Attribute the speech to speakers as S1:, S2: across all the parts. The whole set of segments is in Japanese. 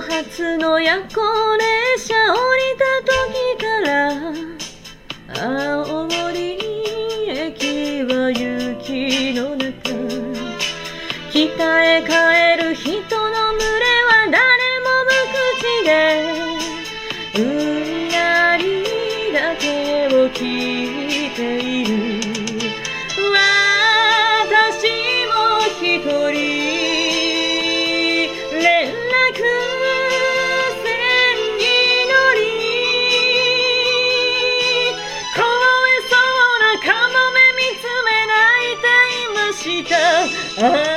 S1: 夏の夜行列車降りた時から青森駅は雪の中北へ帰る人の群れは誰も無口でうんなりだけを聞いている。した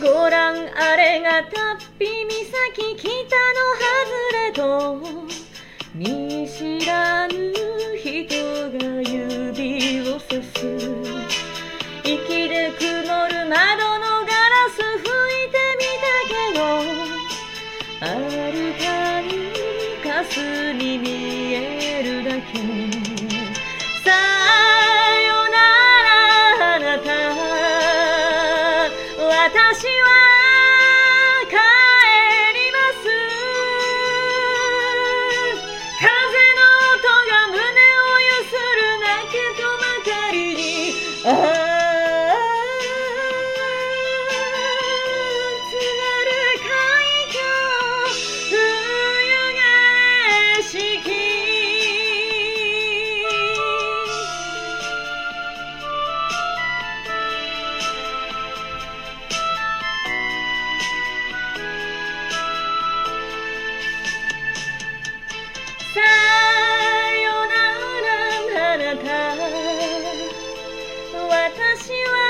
S1: ご覧あれがたっぴ岬北の外れと見知らぬ人が指をさす。息で曇る窓のガラス拭いてみたけどあるかにかすに見えるだけ。私は